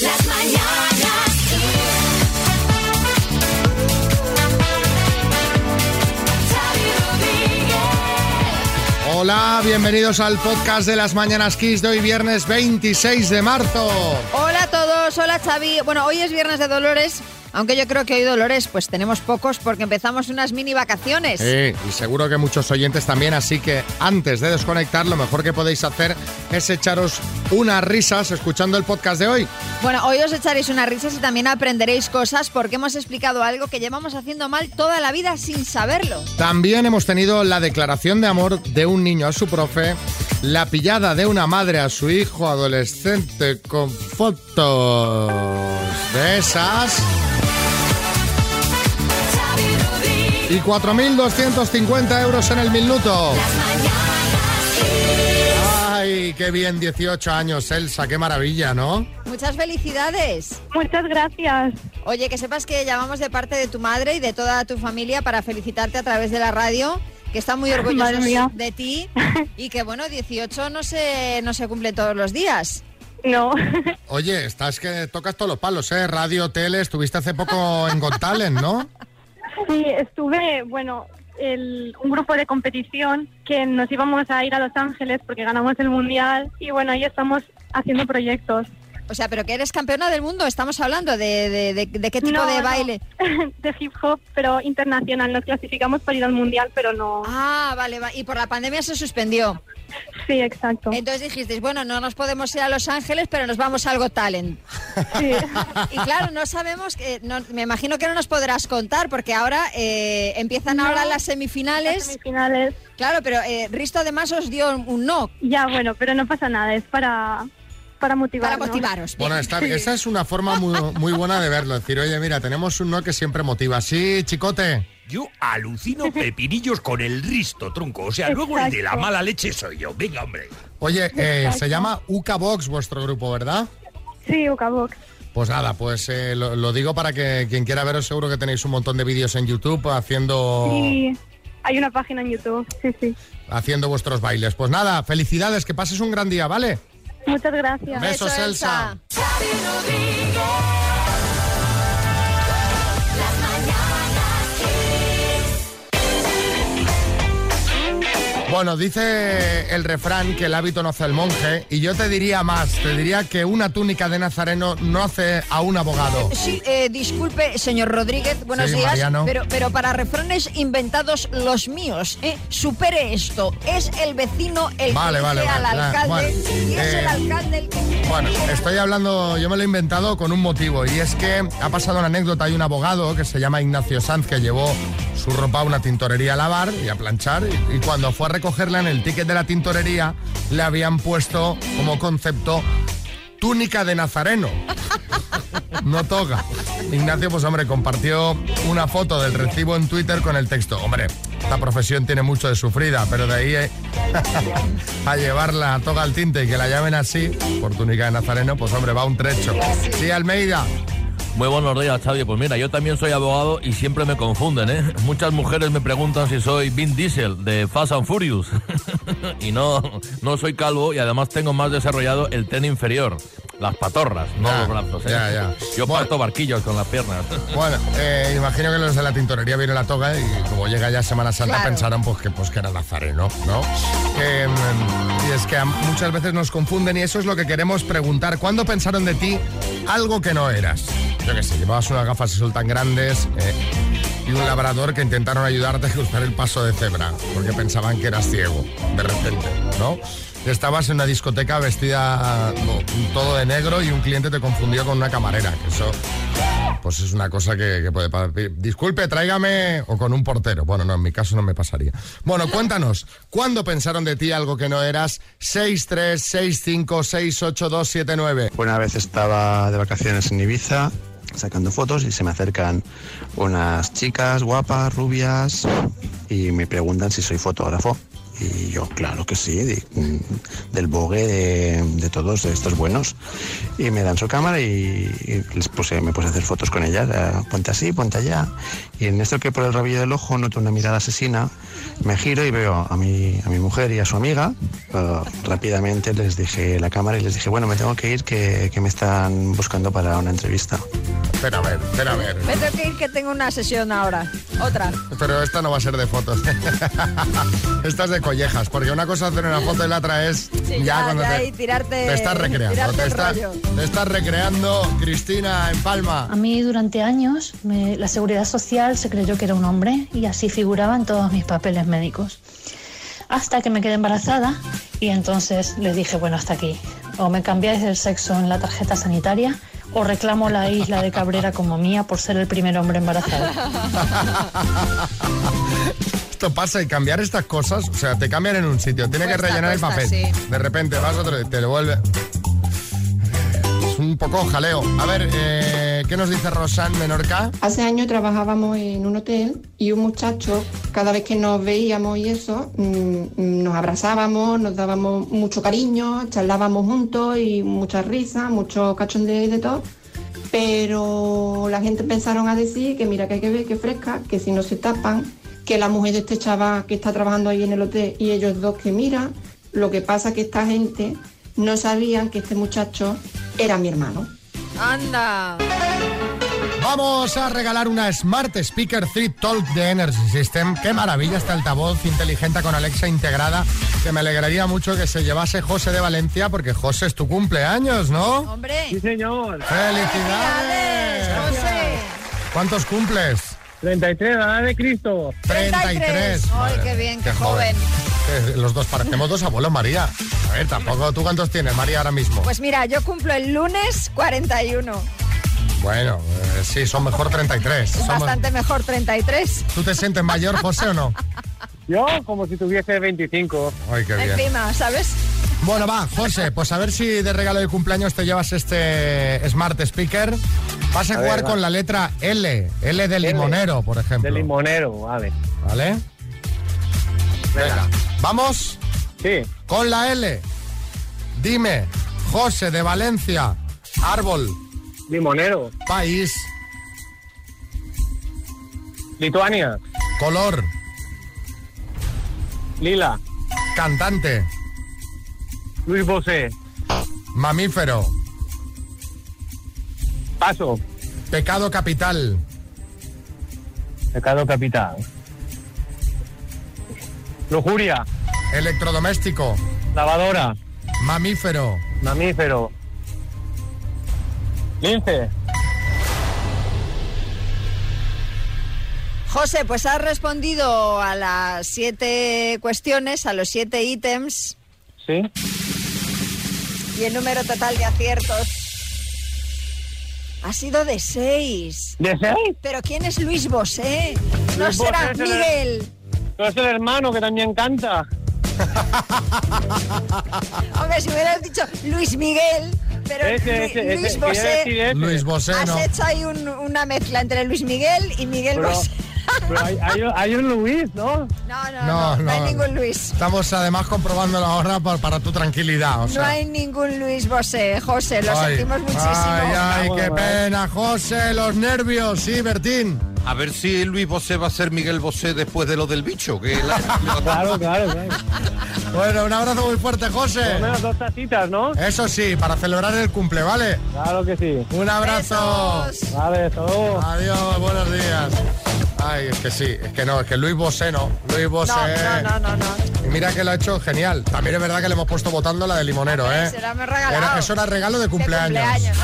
Las mañanas. Hola, bienvenidos al podcast de las Mañanas Kiss de hoy viernes 26 de marzo. Hola a todos, hola Xavi. Bueno, hoy es viernes de Dolores, aunque yo creo que hoy Dolores pues tenemos pocos porque empezamos unas mini vacaciones. Sí, y seguro que muchos oyentes también, así que antes de desconectar lo mejor que podéis hacer es echaros unas risas escuchando el podcast de hoy. Bueno, hoy os echaréis unas risas y también aprenderéis cosas porque hemos explicado algo que llevamos haciendo mal toda la vida sin saberlo. También hemos tenido la declaración de amor de un niño a su profe, la pillada de una madre a su hijo adolescente con fotos de esas y 4.250 euros en el minuto. Ay, qué bien, 18 años, Elsa, qué maravilla, ¿no? Muchas felicidades. Muchas gracias. Oye, que sepas que llamamos de parte de tu madre y de toda tu familia para felicitarte a través de la radio, que están muy orgullosos de ti y que bueno, 18 no se, no se cumple todos los días. No, Oye, estás que tocas todos los palos, ¿eh? Radio, tele, estuviste hace poco en Got Talent, ¿no? sí, estuve, bueno, el- un grupo de competición que nos íbamos a ir a Los Ángeles porque ganamos el mundial y bueno, ahí estamos haciendo proyectos. O sea, pero que eres campeona del mundo, estamos hablando de, de- de- de qué tipo No, de no, baile. de hip hop, pero internacional. Nos clasificamos para ir al mundial, pero no. Ah, vale, va- y por la pandemia se suspendió. Sí, exacto. Entonces dijisteis, bueno, no nos podemos ir a Los Ángeles, pero nos vamos a algo talent. Sí. Y claro, no sabemos, no- me imagino que no nos podrás contar, porque ahora eh, empiezan No. ahora las Las semifinales. semifinales. Claro, pero eh, Risto además os dio un no Ya, bueno, pero no pasa nada, es para, para motivaros. Bueno, está. Esa es una forma muy, muy buena de verlo. Decir, oye, mira, tenemos un no que siempre motiva. Sí, chicote. Yo alucino pepinillos con el risto, tronco. O sea, luego el de la mala leche soy yo. Venga, hombre. Oye, eh, se llama Uka Box vuestro grupo, ¿verdad? Sí, Ucabox. Pues nada, pues eh, lo, lo digo para que quien quiera veros, seguro que tenéis un montón de vídeos en YouTube haciendo, Sí, hay una página en YouTube. Sí, sí. haciendo vuestros bailes. Pues nada, felicidades, que pases un gran día, ¿vale? Muchas gracias. Besos, Beso, Elsa. Bueno, dice el refrán que el hábito no hace el monje, y yo te diría más, te diría que una túnica de nazareno no hace a un abogado. Sí, eh, disculpe, señor Rodríguez, buenos Sí, días, Mariano. pero, pero para refranes inventados los míos, eh, supere esto. Es el vecino el Vale, que vale, dice al vale, alcalde bueno, y es eh, el alcalde el que... Bueno, estoy hablando, yo me lo he inventado con un motivo y es que ha pasado una anécdota. Hay un abogado que se llama Ignacio Sanz que llevó su ropa a una tintorería a lavar y a planchar y, y cuando fue a recogerla en el ticket de la tintorería le habían puesto como concepto túnica de nazareno. No toca. Ignacio, pues hombre, compartió una foto del recibo en Twitter con el texto. Hombre, esta profesión tiene mucho de sufrida, pero de ahí eh, a llevar la toga al tinte y que la llamen así, por túnica de nazareno, pues hombre, va un trecho. Sí, Almeida. Muy buenos días, Xavi. Pues mira, yo también soy abogado y siempre me confunden, ¿eh? Muchas mujeres me preguntan si soy Vin Diesel de Fast and Furious. y no, no soy calvo y además tengo más desarrollado el tren inferior. Las patorras, no Ya, los brazos, ¿eh? ya, ya. Yo Bueno. parto barquillos con las piernas. Bueno, eh, imagino que los de la tintorería vieron la toga y como llega ya Semana Santa Claro. pensaron pues que, pues que era nazareno, ¿no? Que, mm, y es que muchas veces nos confunden y eso es lo que queremos preguntar. ¿Cuándo pensaron de ti algo que no eras? Yo qué sé, llevabas unas gafas de sol tan grandes eh, y un labrador que intentaron ayudarte a cruzar el paso de cebra porque pensaban que eras ciego, de repente, ¿no? Estabas en una discoteca vestida todo de negro y un cliente te confundió con una camarera, que eso pues es una cosa que, que puede pasar. Disculpe, tráigame o con un portero. Bueno, no, en mi caso no me pasaría. Bueno, cuéntanos, ¿cuándo pensaron de ti algo que no eras? 636568279. Una vez estaba de vacaciones en Ibiza sacando fotos y se me acercan unas chicas guapas, rubias y me preguntan si soy fotógrafo. Y yo, claro que sí, di- mm, del bogue de, de todos estos buenos. Y me dan su cámara y, y les puse, me puse a hacer fotos con ellas. eh, ponte así, ponte allá. Y en esto que por el rabillo del ojo noto una mirada asesina, me giro y veo a mi, a mi mujer y a su amiga. Eh, rápidamente les dije la cámara y les dije, bueno, me tengo que ir, que, que me están buscando para una entrevista. Espera a ver, espera a ver. Me tengo que ir que tengo una sesión ahora. Otra. Pero esta no va a ser de fotos. esta es de collejas, porque una cosa es hacer una foto y la otra es Sí, ya, ya, cuando ya, te, y tirarte- te estás recreando. tirarte Te, te estás recreando, Cristina, en Palma. A mí durante años me- la seguridad social se creyó que era un hombre y así figuraban todos mis papeles médicos. Hasta que me quedé embarazada y entonces les dije, bueno, hasta aquí. O me cambiáis el sexo en la tarjeta sanitaria o reclamo la isla de Cabrera como mía por ser el primer hombre embarazado. Esto pasa y cambiar estas cosas, o sea, te cambian en un sitio, tiene que Cuesta, rellenar el papel. sí. De repente vas a otro, te lo vuelve. Es un poco jaleo. A ver, eh, ¿qué nos dice Rosan Menorca? Hace años trabajábamos en un hotel y un muchacho, cada vez que nos veíamos y eso, mm, mm, nos abrazábamos, nos dábamos mucho cariño, charlábamos juntos y mucha risa, mucho cachondeo y de todo. Pero la gente empezaron a decir que mira que hay que ver que fresca, que si no se tapan, que la mujer de este chaval que está trabajando ahí en el hotel y ellos dos que mira, lo que pasa que esta gente no sabían que este muchacho era mi hermano. Anda. Vamos a regalar una Smart Speaker 3 Talk de Energy System. Qué maravilla este altavoz inteligente con Alexa integrada. Que me alegraría mucho que se llevase José de Valencia, porque José es tu cumpleaños, ¿no? Hombre. señor. ¡Felicidades! José. ¿Cuántos cumples? 33, la de Cristo. 33. Ay, qué bien, qué joven. Eh, Los dos parecemos dos abuelos, María. A ver, tampoco. ¿Tú cuántos tienes, María, ahora mismo? Pues mira, yo cumplo el lunes 41. Bueno, eh, sí, son mejor 33. Es Somos- bastante mejor 33. ¿Tú te sientes mayor, José, o no? Yo como si tuviese 25. Ay, qué bien. Encima, ¿sabes? Bueno, va, José, pues a ver si de regalo de cumpleaños te llevas este Smart Speaker. Vas a, A jugar ver, va. con la letra L, L de limonero, por ejemplo. De limonero, vale. ¿Vale? Venga, ¿vamos? Sí. Con la L. Dime, José de Valencia, árbol, Limonero. país, Lituania. color, Lila. cantante, Luis Bosé. mamífero, Paso. pecado capital, Pecado capital. Lujuria. electrodoméstico, Lavadora. mamífero, Mamífero. Lince. José, pues has respondido a las siete cuestiones, a los siete ítems Sí. y el número total de aciertos ha sido de seis. ¿De seis? ¿Pero quién es Luis Bosé? No Luis será Bosé es el- Miguel. Pero es el hermano que también canta. Hombre, si hubieras dicho Luis Miguel, pero Ese, ese, Luis ese. Bosé. Luis Bosé, has no. hecho ahí un- una mezcla entre Luis Miguel y Miguel Pero, Bosé. Pero hay, hay un- hay un Luis, ¿no? No, no, No, no, no, hay no. ningún Luis. Estamos además comprobándolo ahora por- para tu tranquilidad. O sea. No hay ningún Luis Bosé, José, lo Ay, sentimos muchísimo. Ay, ay, qué pena, José, los nervios, sí, Bertín. A ver si Luis Bosé va a ser Miguel Bosé después de lo del bicho. Que la- Claro, claro, claro. Bueno, un abrazo muy fuerte, Por lo José. menos dos tacitas, ¿no? Eso sí, para celebrar el cumple, ¿vale? Claro que sí. Un abrazo. Besos. Vale, todo. Adiós, buenos días. Ay, es que sí, es que no, es que Luis Bosé no. Luis Bosé. No, no, no, no, no. Y mira que lo ha hecho genial. También es verdad que le hemos puesto votando la de limonero, ¿eh? Se la hemos regalado. Era- eso era regalo de De cumpleaños.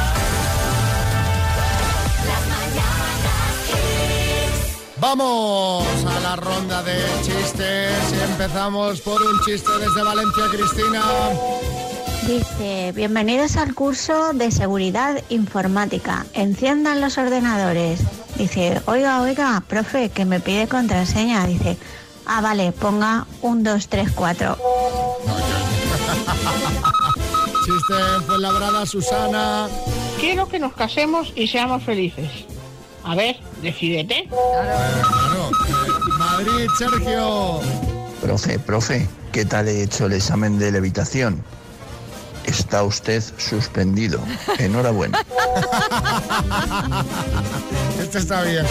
Vamos a la ronda de chistes y empezamos por un chiste desde Valencia, Cristina. Dice, bienvenidos al curso de seguridad informática. Enciendan los ordenadores. Dice, oiga, oiga, profe, que me pide contraseña. Dice, ah, vale, ponga un, dos, tres, cuatro. Chiste en Fuenlabrada, Susana. Quiero que nos casemos y seamos felices. A ver, decídete. Claro, eh, Madrid, Sergio. Profe, profe, ¿qué tal he hecho el examen de levitación? Está usted suspendido. Enhorabuena. Este está bien.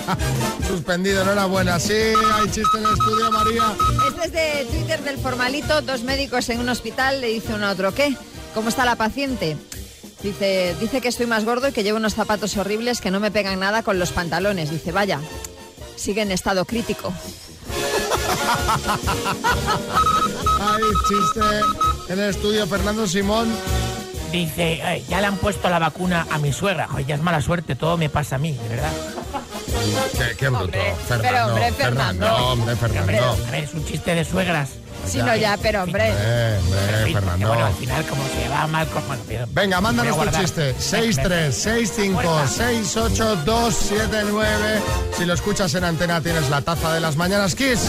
Suspendido, enhorabuena. Sí, hay chiste en el estudio, María. Este es de Twitter del formalito. Dos médicos en un hospital le dice uno a otro, ¿qué? ¿Cómo está la paciente? Dice, dice que estoy más gordo y que llevo unos zapatos horribles que no me pegan nada con los pantalones. Dice, vaya, sigue en estado crítico. Hay chiste en el estudio, Fernando Simón. Dice, "Ay, ya le han puesto la vacuna a mi suegra. Joder, ya es mala suerte, todo me pasa a mí, de verdad. Qué, qué bruto. Fernando, pero, hombre, Fernando. hombre, Fernando. A ver, es un chiste de suegras. Sí, no, ya, pero hombre. Eh, hombre, Que Fernando. bueno, al final, como se va mal pero- Venga, mándanos tu chiste. 6-3, 6-5, 6-8, 2-7-9. Si lo escuchas en antena, tienes la taza de las mañanas Kiss.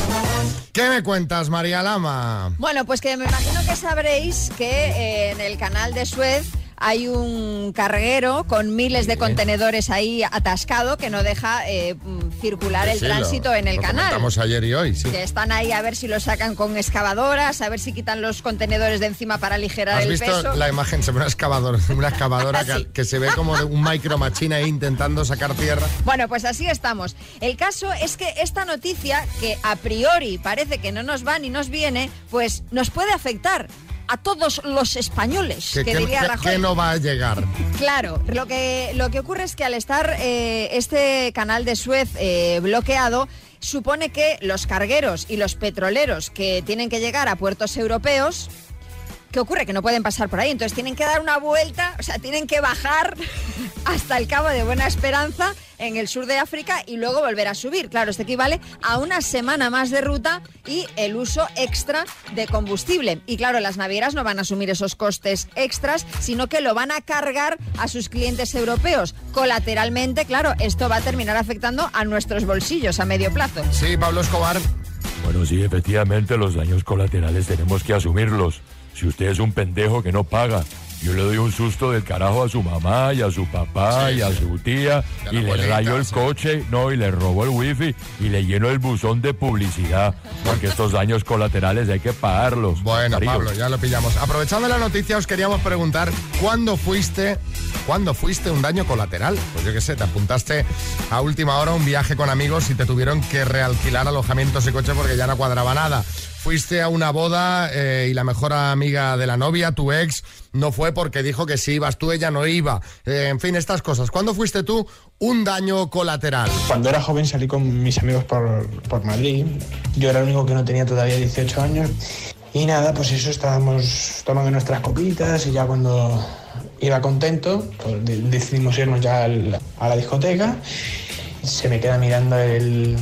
¿Qué me cuentas, María Lama? Bueno, pues que me imagino que sabréis que eh, en el canal de Suez hay un carguero con miles de contenedores ahí atascado que no deja eh, circular el Sí, lo- tránsito en el lo canal. comentamos ayer y hoy, sí. Que están ahí a ver si lo sacan con excavadoras, a ver si quitan los contenedores de encima para aligerar ¿Has el visto peso. la imagen? Ve una excavadora, una excavadora que, que se ve como de un micro machine ahí intentando sacar tierra. Bueno, pues así estamos. El caso es que esta noticia, que a priori parece que no nos va ni nos viene, pues nos puede afectar a todos los españoles, que, que, diría Rajoy. que no va a llegar. Claro, lo que, lo que ocurre es que al estar eh, este canal de Suez eh, bloqueado, supone que los cargueros y los petroleros que tienen que llegar a puertos europeos, ¿qué ocurre? Que no pueden pasar por ahí, entonces tienen que dar una vuelta, o sea, tienen que bajar hasta el Cabo de Buena Esperanza en el sur de África y luego volver a subir. Claro, esto equivale a una semana más de ruta y el uso extra de combustible. Y claro, las navieras no van a asumir esos costes extras, sino que lo van a cargar a sus clientes europeos. Colateralmente, claro, esto va a terminar afectando a nuestros bolsillos a medio plazo. Sí, Pablo Escobar. Bueno, sí, efectivamente los daños colaterales tenemos que asumirlos. Si usted es un pendejo que no paga, yo le doy un susto del carajo a su mamá y a su papá Sí, y a sí. su tía Y le rayo el sí. coche, no, y le robo el wifi y le lleno el buzón de publicidad, porque estos daños colaterales hay que pagarlos. Bueno. Pablo, ya lo pillamos. Aprovechando la noticia, os queríamos preguntar cuándo fuiste, cuándo fuiste un daño colateral. Pues yo qué sé, te apuntaste a última hora a un viaje con amigos y te tuvieron que realquilar alojamientos y coche porque ya no cuadraba nada. Fuiste a una boda eh, y la mejor amiga de la novia, tu ex, no fue porque dijo que si ibas tú, ella no iba. Eh, en fin, estas cosas. ¿Cuándo fuiste tú un daño colateral? Cuando era joven salí con mis amigos por, por Madrid. Yo era el único que no tenía todavía 18 años. Y nada, pues eso, estábamos tomando nuestras copitas y ya cuando iba contento, pues de- decidimos irnos ya a la discoteca. Se me queda mirando el,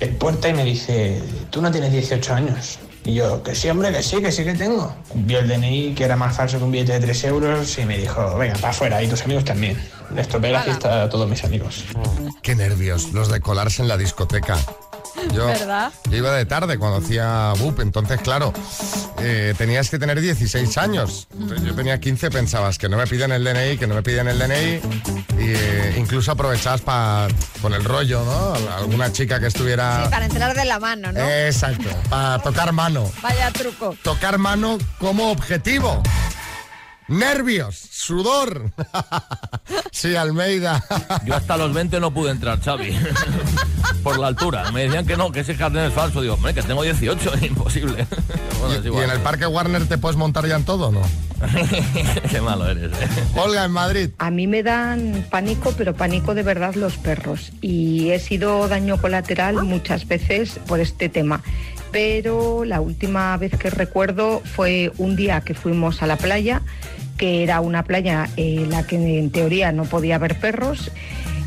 el puerta y me dice, tú no tienes 18 años. Y yo, que sí, hombre, que sí, que sí que tengo. Vio el DNI, que era más falso que un billete de 3 euros, y me dijo, venga, para afuera, y tus amigos también. Le estropeé la fiesta a todos mis amigos. Qué nervios los de colarse en la discoteca. Yo, ¿Verdad? yo iba de tarde cuando hacía BUP, entonces claro, eh, tenías que tener 16 años. Entonces, yo tenía 15, pensabas que no me piden el DNI, que no me piden el DNI, y eh, incluso aprovechabas para con el rollo, ¿no? Al- Alguna chica que estuviera... Sí, para entrar de la mano, ¿no? Exacto, para tocar mano. Vaya truco. Tocar mano como objetivo. Nervios, sudor. sí, Almeida. Yo hasta los 20 no pude entrar, Xavi. Por la altura. Me decían que no, que ese carnet es falso. Digo, hombre, que tengo 18, imposible. Bueno, es ¿Y igual. en el Parque Warner te puedes montar ya en todo, o no? Qué malo eres, eh. Olga, en Madrid. A mí me dan pánico, pero pánico de verdad los perros. Y he sido daño colateral muchas veces por este tema. Pero la última vez que recuerdo fue un día que fuimos a la playa, que era una playa en la que en teoría no podía haber perros.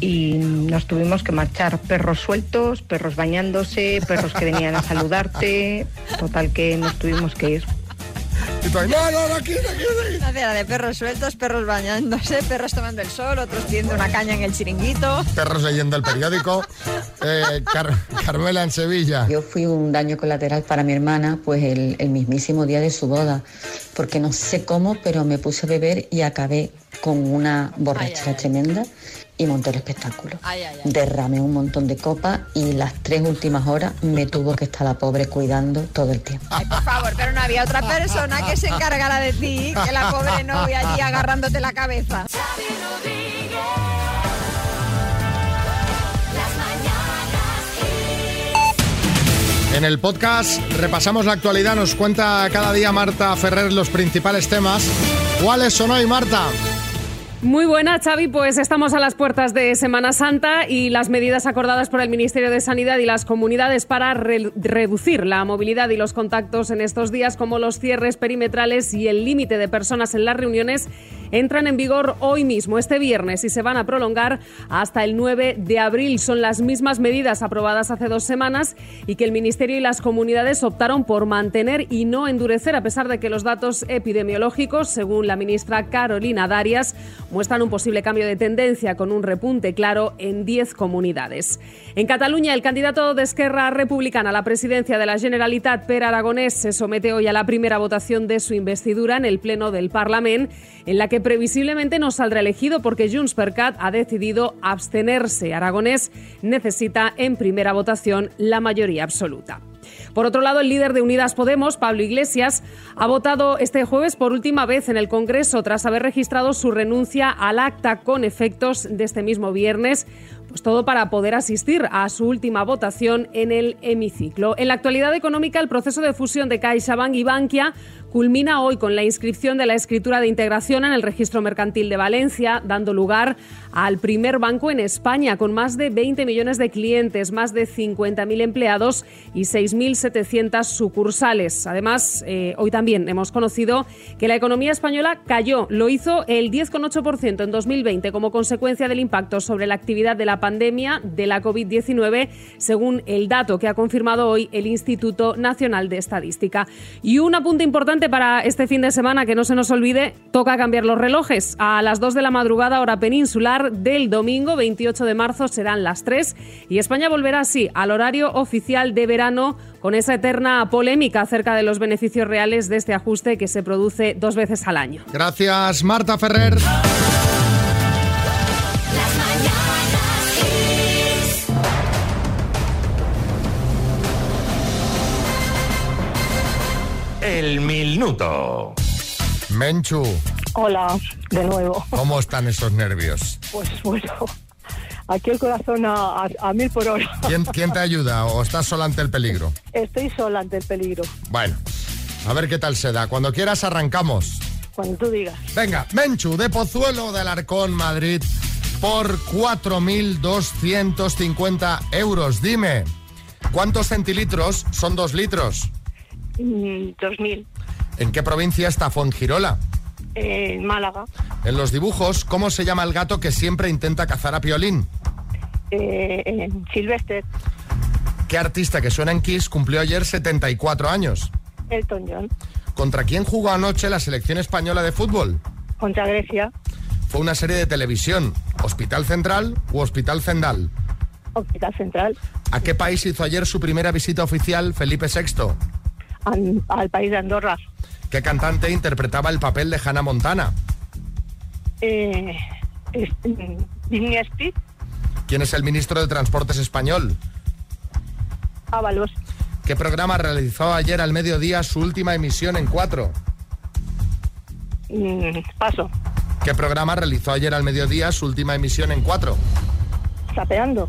Y nos tuvimos que marchar perros sueltos, perros bañándose, perros que venían a saludarte. Total que nos tuvimos que ir. Y tú ahí, no, no, no, aquí, aquí, aquí. Una de perros sueltos, perros bañándose, perros tomando el sol, otros pidiendo una caña en el chiringuito. Perros leyendo el periódico. Eh, Car- Carmela en Sevilla. Yo fui un daño colateral para mi hermana, pues el, el mismísimo día de su boda, porque no sé cómo, pero me puse a beber y acabé con una borrachera tremenda y monté el espectáculo. Ay, ay, ay. Derramé un montón de copas y las tres últimas horas me tuvo que estar la pobre cuidando todo el tiempo. Ay, por favor, pero no había otra persona que se encargara de ti que la pobre novia allí agarrándote la cabeza. En el podcast repasamos la actualidad, nos cuenta cada día Marta Ferrer los principales temas. ¿Cuáles son hoy, Marta? Muy buena, Xavi. Pues estamos a las puertas de Semana Santa y las medidas acordadas por el Ministerio de Sanidad y las comunidades para re- reducir la movilidad y los contactos en estos días, como los cierres perimetrales y el límite de personas en las reuniones, entran en vigor hoy mismo, este viernes, y se van a prolongar hasta el 9 de abril. Son las mismas medidas aprobadas hace dos semanas y que el Ministerio y las comunidades optaron por mantener y no endurecer, a pesar de que los datos epidemiológicos, según la ministra Carolina Darias, muestran un posible cambio de tendencia con un repunte claro en 10 comunidades. En Cataluña, el candidato de Esquerra Republicana a la presidencia de la Generalitat, Per Aragonés, se somete hoy a la primera votación de su investidura en el Pleno del Parlament, en la que previsiblemente no saldrá elegido porque Junts per Cat ha decidido abstenerse. Aragonés necesita en primera votación la mayoría absoluta. Por otro lado, el líder de Unidas Podemos, Pablo Iglesias, ha votado este jueves por última vez en el Congreso tras haber registrado su renuncia al acta con efectos de este mismo viernes. Pues todo para poder asistir a su última votación en el hemiciclo. En la actualidad económica, el proceso de fusión de CaixaBank y Bankia culmina hoy con la inscripción de la escritura de integración en el registro mercantil de Valencia, dando lugar al primer banco en España con más de 20 millones de clientes, más de 50.000 empleados y 6.700 sucursales. Además, eh, hoy también hemos conocido que la economía española cayó, lo hizo el 10,8% en 2020 como consecuencia del impacto sobre la actividad de la pandemia de la COVID-19, según el dato que ha confirmado hoy el Instituto Nacional de Estadística. Y un apunte importante para este fin de semana, que no se nos olvide, toca cambiar los relojes. A las 2 de la madrugada, hora peninsular del domingo 28 de marzo serán las 3 y España volverá así al horario oficial de verano con esa eterna polémica acerca de los beneficios reales de este ajuste que se produce dos veces al año. Gracias, Marta Ferrer. Minuto. Menchu, Hola, de nuevo. ¿cómo están esos nervios? Pues bueno, aquí el corazón a, a- a mil por hora. ¿Quién, quién te ayuda o estás sola ante el peligro? Estoy sola ante el peligro. Bueno, a ver qué tal se da. Cuando quieras arrancamos. Cuando tú digas. Venga, Menchu de Pozuelo del Arcón, Madrid, por 4.250 euros. Dime, ¿cuántos centilitros son dos litros? Mm, 2000. ¿En qué provincia está Fongirola? En Málaga. En los dibujos, ¿cómo se llama el gato que siempre intenta cazar a Piolín? Eh, en Silvestre. ¿Qué artista que suena en Kiss cumplió ayer 74 años? Elton John. ¿Contra quién jugó anoche la selección española de fútbol? Contra Grecia. Fue una serie de televisión. ¿Hospital Central u Hospital Zendal? Hospital Central. ¿A qué país hizo ayer su primera visita oficial Felipe VI? Al país de Andorra. ¿Qué cantante interpretaba el papel de Hannah Montana? Eh, es- mm. ¿Quién es el ministro de Transportes español? Ábalos. ¿Qué programa realizó ayer al mediodía su última emisión en cuatro? Mm, paso. ¿Qué programa realizó ayer al mediodía su última emisión en cuatro? Sapeando.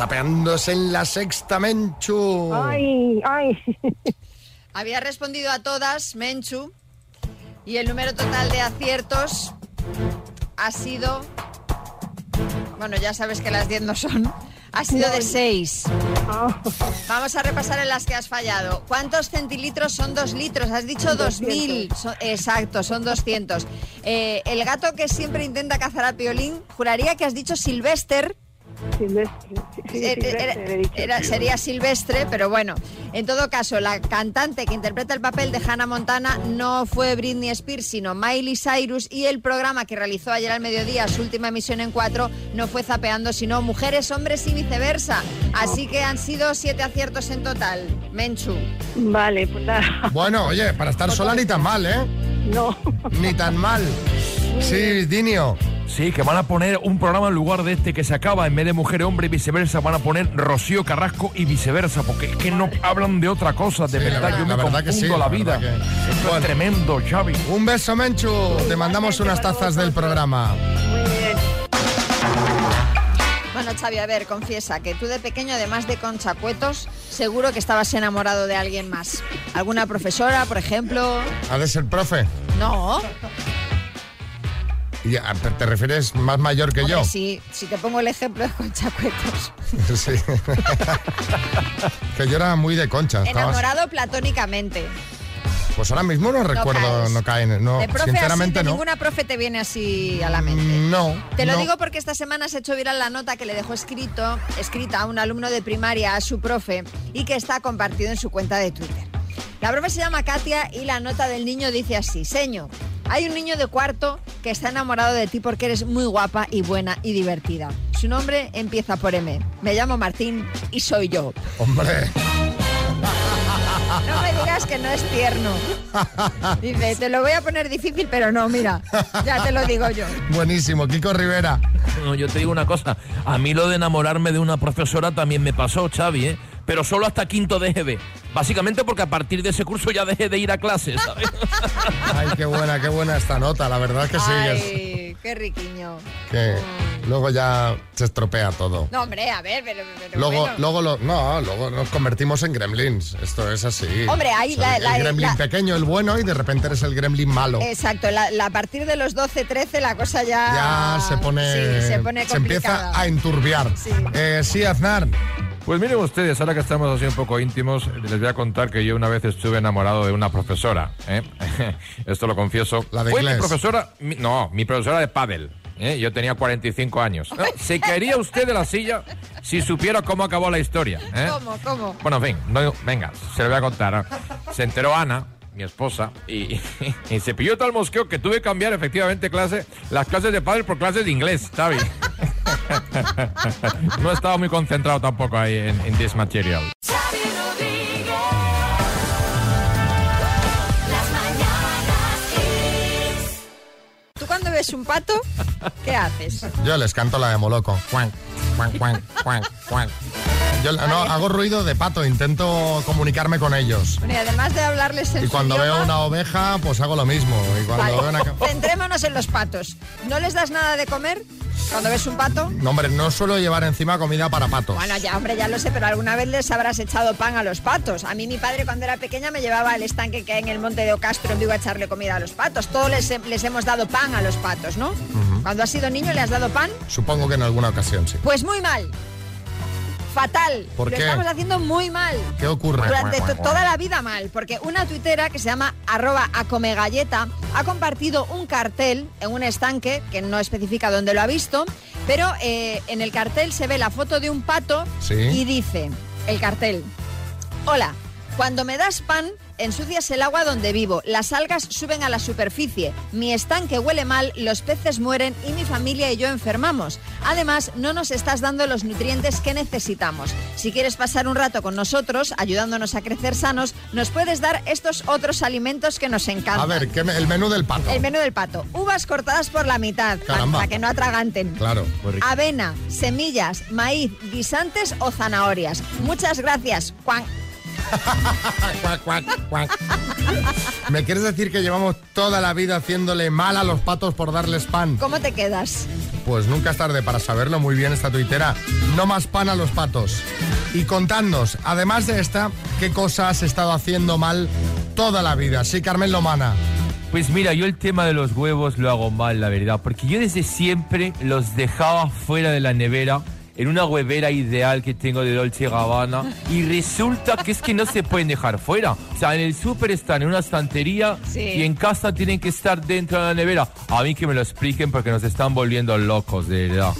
Zapeándose en la sexta, Menchu. Ay, ay. Había respondido a todas, Menchu, y el número total de aciertos ha sido... Bueno, ya sabes que las 10 no son. Ha sido de 6. Vamos a repasar en las que has fallado. ¿Cuántos centilitros son 2 litros? Has dicho 2000. Son- exacto, son 200. Eh, el gato que siempre intenta cazar a Piolín, juraría que has dicho Silvester. Silvestre. Sí, Eh, Silvestre, era- he dicho. era- sería Silvestre, pero bueno, en todo caso, la cantante que interpreta el papel de Hannah Montana no fue Britney Spears, sino Miley Cyrus, y el programa que realizó ayer al mediodía, su última emisión en cuatro, no fue zapeando, sino mujeres, hombres y viceversa. Así que han sido siete aciertos en total. Menchu. Vale, pues nada. Bueno, oye, para estar sola ni tan mal, ¿eh? No. Ni tan mal. Sí, Dinio. Sí, que van a poner un programa en lugar de este que se acaba, en vez de mujer hombre y viceversa, van a poner Rocío Carrasco y viceversa, porque es que no hablan de otra cosa, de Sí, verdad, yo me la verdad que confundo sí, la, la vida. verdad que- Esto es tremendo, Xavi. Un beso, Menchu. Te mandamos unas tazas del programa. Bueno, Xavi, a ver, confiesa que tú de pequeño, además de Concha Cuetos, seguro que estabas enamorado de alguien más. ¿Alguna profesora, por ejemplo? ¿Ha de ser profe? No. Y, ah, ¿Te refieres más mayor que Hombre, yo? si, si te pongo el ejemplo de Concha Cuetos. Sí. que yo era muy de concha. estabas- Enamorado platónicamente. Pues ahora mismo no recuerdo, caes. no caen. No, de profe sinceramente así, de no. ninguna profe te viene así a la mente. No. Te lo no. digo porque esta semana se ha hecho viral la nota que le dejó escrito, escrita a un alumno de primaria a su profe y que está compartido en su cuenta de Twitter. La profe se llama Katia y la nota del niño dice así, Seño, hay un niño de cuarto que está enamorado de ti porque eres muy guapa y buena y divertida. Su nombre empieza por M. Me llamo Martín y soy yo. Hombre. No me digas que no es tierno. Dice, te lo voy a poner difícil, pero no, mira, ya te lo digo yo. Buenísimo, Kiko Rivera. No, yo te digo una cosa, a mí lo de enamorarme de una profesora también me pasó, Xavi, ¿eh? Pero solo hasta quinto de EGB. Básicamente porque a partir de ese curso ya dejé de ir a clases, ¿sabes? Ay, qué buena, qué buena esta nota. La verdad que sí, es Ay, qué riquiño. que luego ya se estropea todo. No, hombre, a ver, pero, pero Luego, bueno. luego, lo, no, luego nos convertimos en gremlins. Esto es así. Hombre, ahí la- el la- gremlin la- pequeño, el bueno, y de repente eres el gremlin malo. Exacto, la, la- a partir de los 12, 13 la cosa ya... ya se pone, Sí, se pone empieza a enturbiar. Sí. Eh, sí, Aznar. Pues miren ustedes, ahora que estamos así un poco íntimos, les voy a contar que yo una vez estuve enamorado de una profesora. ¿eh? Esto lo confieso. La de Fue mi profesora, mi- no, mi profesora de pádel. ¿eh? Yo tenía 45 años. ¿no? Se caería usted de la silla si supiera cómo acabó la historia. ¿eh? ¿Cómo, cómo? Bueno, en fin, no- venga, se lo voy a contar. ¿eh? Se enteró Ana, mi esposa, y, y se pilló tal mosqueo que tuve que cambiar efectivamente clase, las clases de pádel por clases de inglés, ¿sabes? No estaba muy concentrado tampoco ahí en, en this material. ¿Tú cuando ves un pato, qué haces? Yo les canto la de Moloco. Cuan, cuan, cuan, cuan. Yo no, hago ruido de pato, intento comunicarme con ellos. Bueno, y además de hablarles en Y su cuando veo idioma- una oveja, pues hago lo mismo. Y cuando Vale, veo una... centrémonos en los patos. ¿No les das nada de comer cuando ves un pato? No, hombre, no suelo llevar encima comida para patos. Bueno, ya, hombre, ya lo sé, pero alguna vez les habrás echado pan a los patos. A mí mi padre cuando era pequeña me llevaba al estanque que hay en el monte de Ocastro en Vigo a echarle comida a los patos. Todos les, les hemos dado pan a los patos, ¿no? Cuando has sido niño le has dado pan, Supongo que en alguna ocasión sí. pues muy mal. Fatal. ¿Por lo qué? estamos haciendo muy mal. ¿Qué ocurre? Durante to- toda la vida mal, porque una tuitera que se llama arroba acomegalleta ha compartido un cartel en un estanque, que no especifica dónde lo ha visto, pero eh, en el cartel se ve la foto de un pato Sí. y dice el cartel, hola, cuando me das pan, ensucias el agua donde vivo, las algas suben a la superficie, mi estanque huele mal, los peces mueren y mi familia y yo enfermamos. Además, no nos estás dando los nutrientes que necesitamos. Si quieres pasar un rato con nosotros, ayudándonos a crecer sanos, nos puedes dar estos otros alimentos que nos encantan. A ver, ¿qué me- el menú del pato. El menú del pato. Uvas cortadas por la mitad, Caramba. para que no atraganten. Claro, muy rico. Avena, semillas, maíz, guisantes o zanahorias. Muchas gracias, Juan. Cuac, cuac, cuac. ¿Me quieres decir que llevamos toda la vida haciéndole mal a los patos por darles pan? ¿Cómo te quedas? Pues nunca es tarde para saberlo muy bien esta tuitera. No más pan a los patos. Y contadnos, además de esta, ¿qué cosa has estado haciendo mal toda la vida? Sí, Carmen Lomana. Pues mira, yo el tema de los huevos lo hago mal, la verdad, porque yo desde siempre los dejaba fuera de la nevera en una huevera ideal que tengo de Dolce Gabbana y resulta que es que no se pueden dejar fuera. O sea, en el súper están en una estantería Sí. y en casa tienen que estar dentro de la nevera. A mí que me lo expliquen porque nos están volviendo locos, de verdad.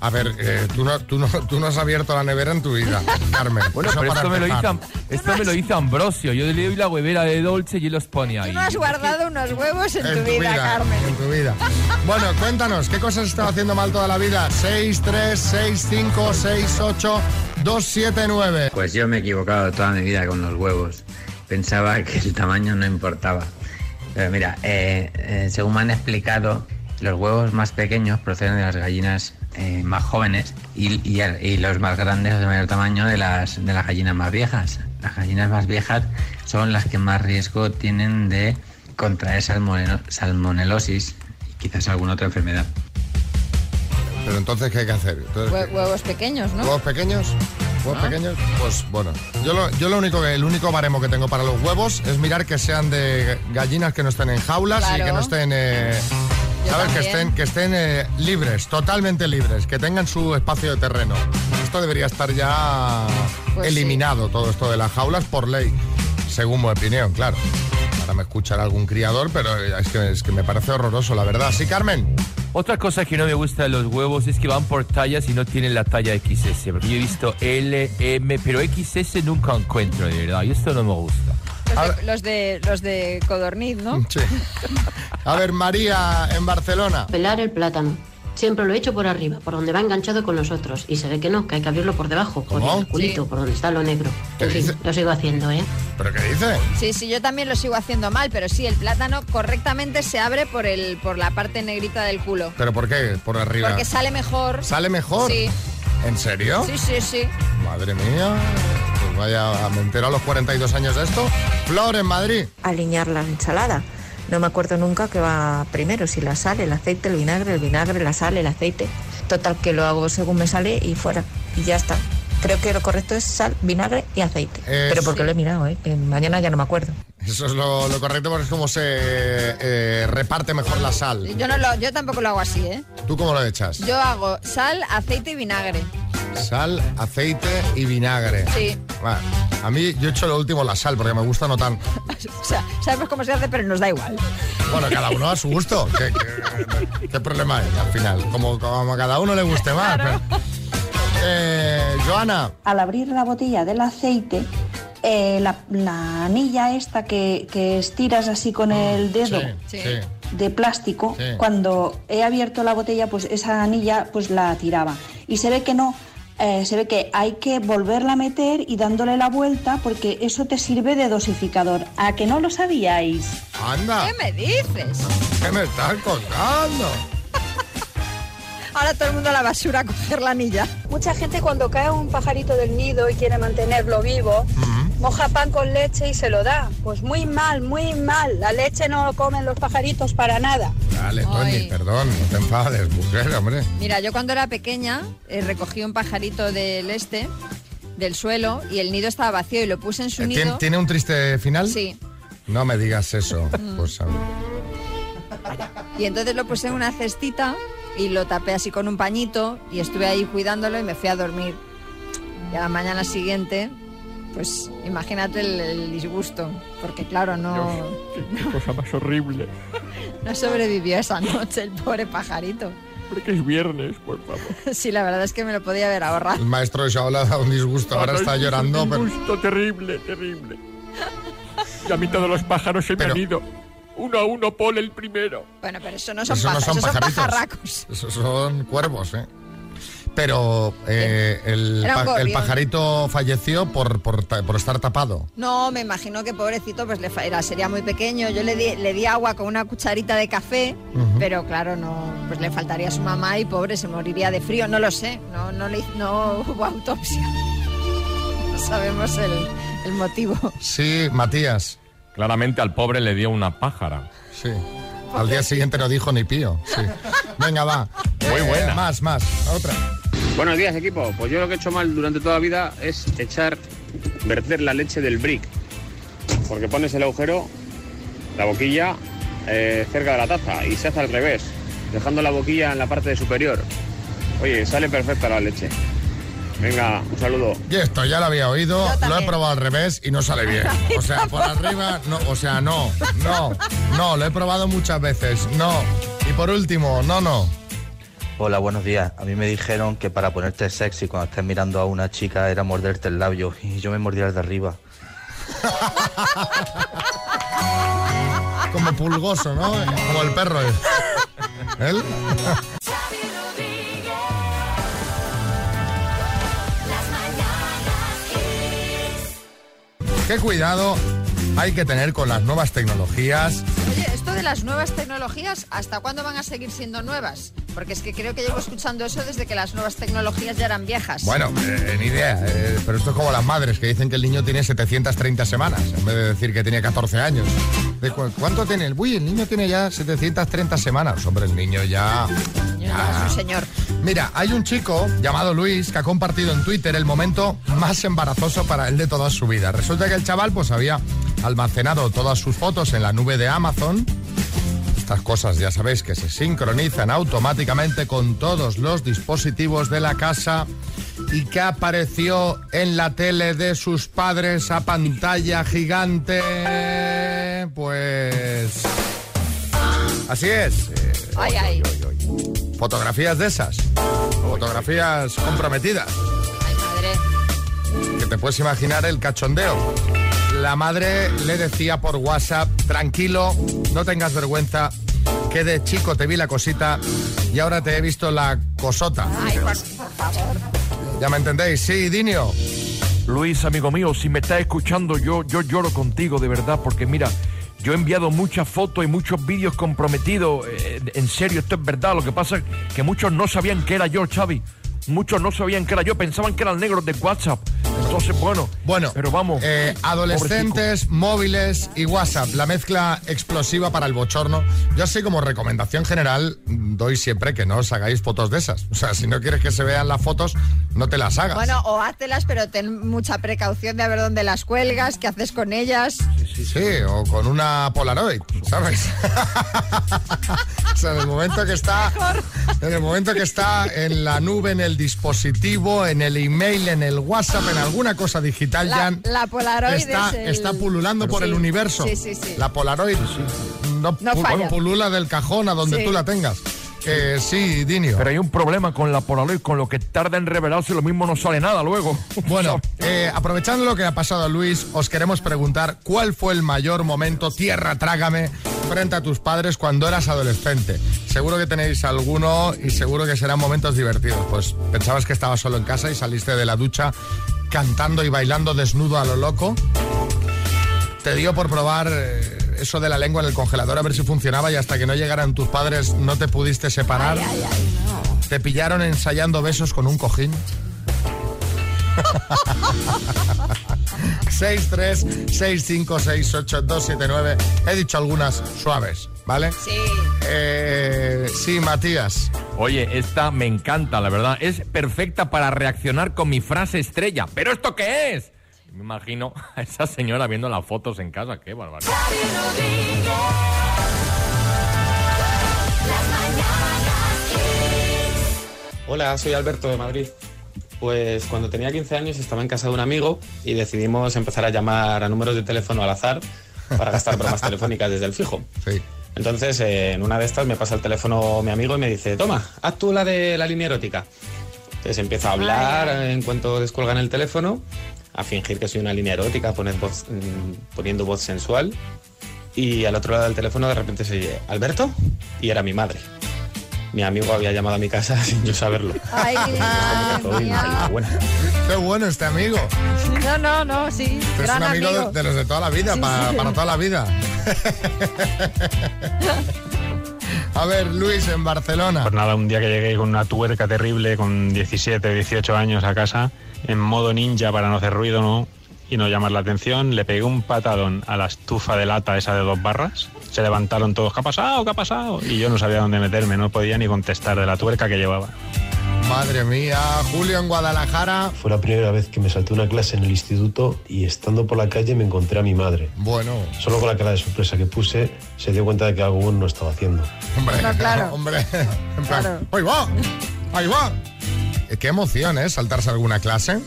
A ver, eh, tú, no, tú, no, tú no has abierto la nevera en tu vida, Carmen. Bueno, Eso pero esto me, lo hizo, esto me lo hizo Ambrosio. Yo le doy la huevera de Dolce y él los pone ahí. Tú no has guardado unos huevos en, En tu vida, Carmen. En tu vida. Bueno, cuéntanos, ¿qué cosas has estado haciendo mal toda la vida? 6, 3, 6, 5, 6, 8, 2, 7, 9. Pues yo me he equivocado toda mi vida con los huevos. Pensaba que el tamaño no importaba. Pero mira, eh, eh, según me han explicado, Los huevos más pequeños proceden de las gallinas eh, más jóvenes y, y- y los más grandes de mayor tamaño de las, de las gallinas más viejas. Las gallinas más viejas son las que más riesgo tienen de contraer salmonelo- salmonelosis y quizás alguna otra enfermedad. Pero entonces, ¿qué hay que hacer? Entonces, Hue- huevos pequeños, ¿no? ¿Huevos pequeños? ¿Huevos pequeños? Pues bueno, yo lo, yo lo único que, el único baremo que tengo para los huevos es mirar que sean de gallinas que no estén en jaulas y que no estén, eh, Yo ¿sabes? Que también. estén, que estén eh, libres, totalmente libres, que tengan su espacio de terreno. Esto debería estar ya Pues sí. eliminado, todo esto de las jaulas por ley, según mi opinión, claro. Ahora me escuchará algún criador, pero es que, es que me parece horroroso, la verdad. Sí, Carmen. Otra cosa que no me gusta de los huevos es que van por tallas y no tienen la talla XS. Porque yo he visto L, M, pero XS nunca encuentro, de verdad. Y esto no me gusta. Los de, los de, los de codorniz, ¿no? Sí. A ver, María, en Barcelona. Pelar el plátano. Siempre lo he hecho por arriba, por donde va enganchado con los otros. Y se ve que no, que hay que abrirlo por debajo, por el culito, Sí. por donde está lo negro. ¿Qué En fin, dice? lo sigo haciendo, ¿eh? ¿Pero qué dice? Sí, sí, yo también lo sigo haciendo mal, pero sí, el plátano correctamente se abre por el por la parte negrita del culo. ¿Pero por qué? Por arriba. Porque sale mejor. ¿Sale mejor? Sí, ¿En serio? sí, sí, sí. Madre mía. Vaya, me entero a los 42 años de esto. Flor en Madrid. alinear la ensalada. No me acuerdo nunca que va primero, si la sal, el aceite, el vinagre, el vinagre, la sal, el aceite. Total, que lo hago según me sale y fuera. Y ya está. Creo que lo correcto es sal, vinagre y aceite. Eh, Pero porque sí. lo he mirado, ¿eh? Que mañana ya no me acuerdo. Eso es lo, lo correcto porque es como se eh, reparte mejor la sal. Yo no lo, yo tampoco lo hago así, ¿eh? ¿Tú cómo lo echas? Yo hago sal, aceite y vinagre. Sal, aceite y vinagre. Sí. Bueno, a mí yo echo lo último la sal porque me gusta no tan... O sea, sabemos cómo se hace, pero nos da igual. Bueno, cada uno a su gusto. ¿Qué, qué- qué problema hay al final? Como, como a cada uno le guste más. pero- Eh, Joana. Al abrir la botella del aceite, eh, la, la anilla esta que, que estiras así con el dedo Sí, de plástico, Sí. cuando he abierto la botella, pues esa anilla pues la tiraba. Y se ve que no, eh, se ve que hay que volverla a meter y dándole la vuelta porque eso te sirve de dosificador. ¿A que no lo sabíais? Anda. ¿Qué me dices? ¿Qué me estás contando? Ahora todo el mundo a la basura a coger la anilla. Mucha gente cuando cae un pajarito del nido y quiere mantenerlo vivo, moja pan con leche y se lo da. Pues muy mal, muy mal. La leche no lo comen los pajaritos para nada. Dale, Tony, Ay. perdón, no te enfades, mujer, hombre. Mira, yo cuando era pequeña eh, recogí un pajarito del este, del suelo, y el nido estaba vacío y lo puse en su ¿Tien- nido. ¿Tiene un triste final? Sí. No me digas eso. Pues a. Y entonces lo puse en una cestita y lo tapé así con un pañito y estuve ahí cuidándolo y me fui a dormir. Y a la mañana siguiente, pues imagínate el, el disgusto, porque claro, no, Qué cosa más horrible. no sobrevivió esa noche el pobre pajarito. Porque es viernes, por favor. Sí, la verdad es que me lo podía haber ahorrado. El maestro de Shaola ha dado un disgusto, ahora está Es llorando, Un pero... gusto terrible, terrible. Y a mí todos los pájaros se me han ido. Uno a uno, Paul el primero. Bueno, pero eso no son, Eso no pájaros, son esos son pajarracos. Esos son cuervos, ¿eh? Pero eh, el, pa- pajarito falleció por, por, ta- por estar tapado. No, me imagino que pobrecito, pues le fa- era, sería muy pequeño. Yo le di, le di agua con una cucharita de café, pero claro, no, pues le faltaría a su mamá y pobre, se moriría de frío. No lo sé, no, no, le, no hubo autopsia. No sabemos el, el motivo. Sí, Matías. Claramente al pobre le dio una pájara. Sí. Al día siguiente no dijo ni pío. Sí. Venga, va. Muy Eh, buena. Más, más. Otra. Buenos días, equipo. Pues yo lo que he hecho mal durante toda la vida es echar, verter la leche del brick. Porque pones el agujero, la boquilla, eh, cerca de la taza y se hace al revés, dejando la boquilla en la parte superior. Oye, sale perfecta la leche. Venga, un saludo. Y esto ya lo había oído, lo he probado al revés y no sale bien. O sea, por arriba, no, o sea, no, no, no, lo he probado muchas veces, no. Y por último, no, no. Hola, buenos días. A mí me dijeron que para ponerte sexy cuando estés mirando a una chica era morderte el labio y yo me mordía el de arriba. Como pulgoso, ¿no? Como el perro. ¿eh? ¿Él? Qué cuidado hay que tener con las nuevas tecnologías. Oye, esto de las nuevas tecnologías, ¿hasta cuándo van a seguir siendo nuevas? Porque es que creo que llevo escuchando eso desde que las nuevas tecnologías ya eran viejas. Bueno, eh, ni idea, eh, pero esto es como las madres que dicen que el niño tiene 730 semanas, en vez de decir que tiene 14 años. De cu- ¿Cuánto tiene el Uy, el niño tiene ya 730 semanas. Hombre, el niño ya... Ya es un señor. Mira, hay un chico llamado Luis que ha compartido en Twitter el momento más embarazoso para él de toda su vida. Resulta que el chaval pues había almacenado todas sus fotos en la nube de Amazon. Estas cosas ya sabéis que se sincronizan automáticamente con todos los dispositivos de la casa y que apareció en la tele de sus padres a pantalla gigante. Pues... Así es. eh, Ay, ay. fotografías de esas. Fotografías comprometidas. Ay, madre. Que te puedes imaginar el cachondeo. La madre le decía por WhatsApp, tranquilo, no tengas vergüenza, que de chico te vi la cosita y ahora te he visto la cosota. Ay, por, por favor. ¿Ya me entendéis? Sí, Dinio. Luis, amigo mío, si me estás escuchando, yo, yo lloro contigo de verdad, porque mira, yo he enviado muchas fotos y muchos vídeos comprometidos. eh, en serio, esto es verdad. Lo que pasa es que muchos no sabían que era yo, Xavi. Muchos no sabían que era yo, pensaban que eran negros de WhatsApp. Entonces, bueno. Bueno, pero vamos. eh, adolescentes, móviles y WhatsApp, la mezcla explosiva para el bochorno. Yo así como recomendación general mm, doy siempre que no os hagáis fotos de esas. O sea, si no quieres que se vean las fotos, no te las hagas. Bueno, o háztelas, pero ten mucha precaución de a ver dónde las cuelgas, qué haces con ellas. Sí, o con una Polaroid, ¿sabes? o sea, en el momento que está en el momento que está en la nube, en el dispositivo, en el email, en el WhatsApp, en alguna cosa digital La, ya la Polaroid está, es el- está pululando por Sí, el universo. Sí, sí, sí. La Polaroid no, No pu- falla. pulula del cajón a donde Sí. tú la tengas. Eh, sí, Dinio. Pero hay un problema con la Polaroid, con lo que tarda en revelarse, lo mismo no sale nada luego. Bueno, eh, aprovechando lo que ha pasado a Luis, os queremos preguntar cuál fue el mayor momento, tierra, trágame, frente a tus padres cuando eras adolescente. Seguro que tenéis alguno y seguro que serán momentos divertidos. Pues pensabas que estabas solo en casa y saliste de la ducha cantando y bailando desnudo a lo loco. Te dio por probar eh, eso de la lengua en el congelador a ver si funcionaba y hasta que no llegaran tus padres no te pudiste separar. Te pillaron ensayando besos con un cojín. 636568279. He dicho algunas suaves, ¿vale? Sí. Eh, sí, Matías. Oye, esta me encanta, la verdad. Es perfecta para reaccionar con mi frase estrella. ¿Pero esto qué es? Me imagino a esa señora viendo las fotos en casa. Qué barbaridad. Hola, soy Alberto de Madrid. Pues cuando tenía 15 años estaba en casa de un amigo y decidimos empezar a llamar a números de teléfono al azar para gastar bromas telefónicas desde el fijo. Entonces, eh, en una de estas me pasa el teléfono mi amigo y me dice, toma, haz tú la de la línea erótica. Entonces empieza a hablar en cuanto descuelgan el teléfono, a fingir que soy una línea erótica, poner voz, mm, poniendo voz sensual. Y al otro lado del teléfono de repente se oye, ¿Alberto? Y era mi madre. Mi amigo había llamado a mi casa sin yo saberlo. Ay, buena. Qué bueno este amigo. No, no, no, sí. Es gran un amigo, amigo. De, de los de toda la vida, Sí, pa- sí. para toda la vida. A ver, Luis, en Barcelona. Pues nada, un día que llegué con una tuerca terrible, con 17, 18 años a casa, en modo ninja para no hacer ruido, ¿no? Y no llamar la atención, le pegué un patadón a la estufa de lata esa de dos barras. Se levantaron todos, ¿qué ha pasado? ¿Qué ha pasado? Y yo no sabía dónde meterme, no podía ni contestar de la tuerca que llevaba. Madre mía, Julio en Guadalajara. Fue la primera vez que me salté una clase en el instituto y estando por la calle me encontré a mi madre. Bueno. Solo con la cara de sorpresa que puse se dio cuenta de que algo bueno no estaba haciendo. Hombre, No, claro. hombre. En plan, Claro. ¡ahí va! ¡Ahí va! Qué emoción, ¿eh? Saltarse alguna clase.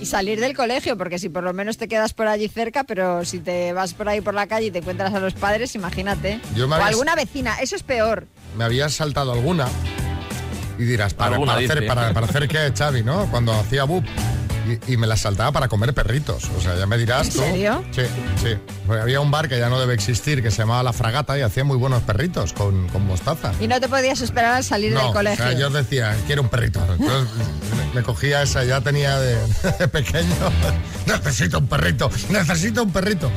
Y salir del colegio, porque si por lo menos te quedas por allí cerca, pero si te vas por ahí por la calle y te encuentras a los padres, imagínate. Yo me o alguna vecina, eso es peor. Me había saltado alguna. Y dirás, ¿para, para hacer, para, para hacer qué, Xavi, no? Cuando hacía bub. Y, y me la saltaba para comer perritos. O sea, ya me dirás ¿En tú. serio? Sí, sí. Porque había un bar que ya no debe existir, que se llamaba La Fragata, y hacía muy buenos perritos con, con mostaza. Y no te podías esperar al salir No, del o colegio. sea, yo decía, quiero un perrito. Entonces me- me cogía esa, ya tenía de, de pequeño. Necesito un perrito, necesito un perrito.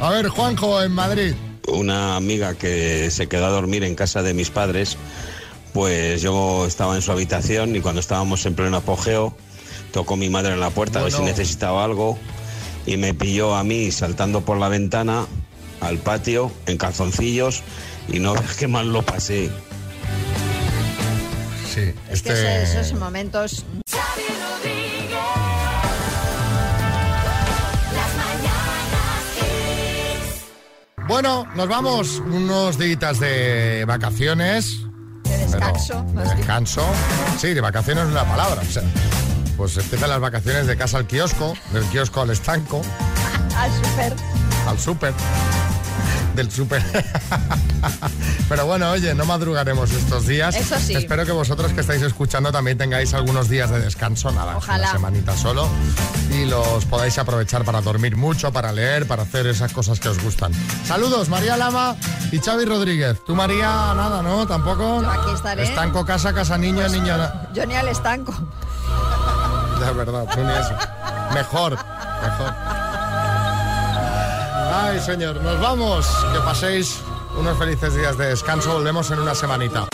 A ver, Juanjo, en Madrid. una amiga que se quedó a dormir en casa de mis padres, pues yo estaba en su habitación y cuando estábamos en pleno apogeo, tocó mi madre en la puerta a ver si Bueno. necesitaba algo y me pilló a mí saltando por la ventana al patio en calzoncillos y no ves qué mal lo pasé. Sí, Es que este... esos, esos momentos... Bueno, nos vamos unos días de vacaciones. De descanso, Pero, de descanso. Sí, de vacaciones es una palabra. o sea, pues empiezan las vacaciones de casa al kiosco, del kiosco al estanco, Al super. al súper, del súper. Pero bueno, oye, no madrugaremos estos días. Eso sí. Espero que vosotros que estáis escuchando también tengáis algunos días de descanso, nada, Ojalá. una semanita solo, y los podáis aprovechar para dormir mucho, para leer, para hacer esas cosas que os gustan. Saludos, María Lama y Xavi Rodríguez. Tú, María, nada, ¿no? ¿Tampoco? Yo aquí estaré. Estanco, casa, casa, niño, niño. na- Yo ni al estanco. De verdad, tú ni eso. Mejor, mejor. Ay, señor, nos vamos. Que paséis unos felices días de descanso. Volvemos en una semanita.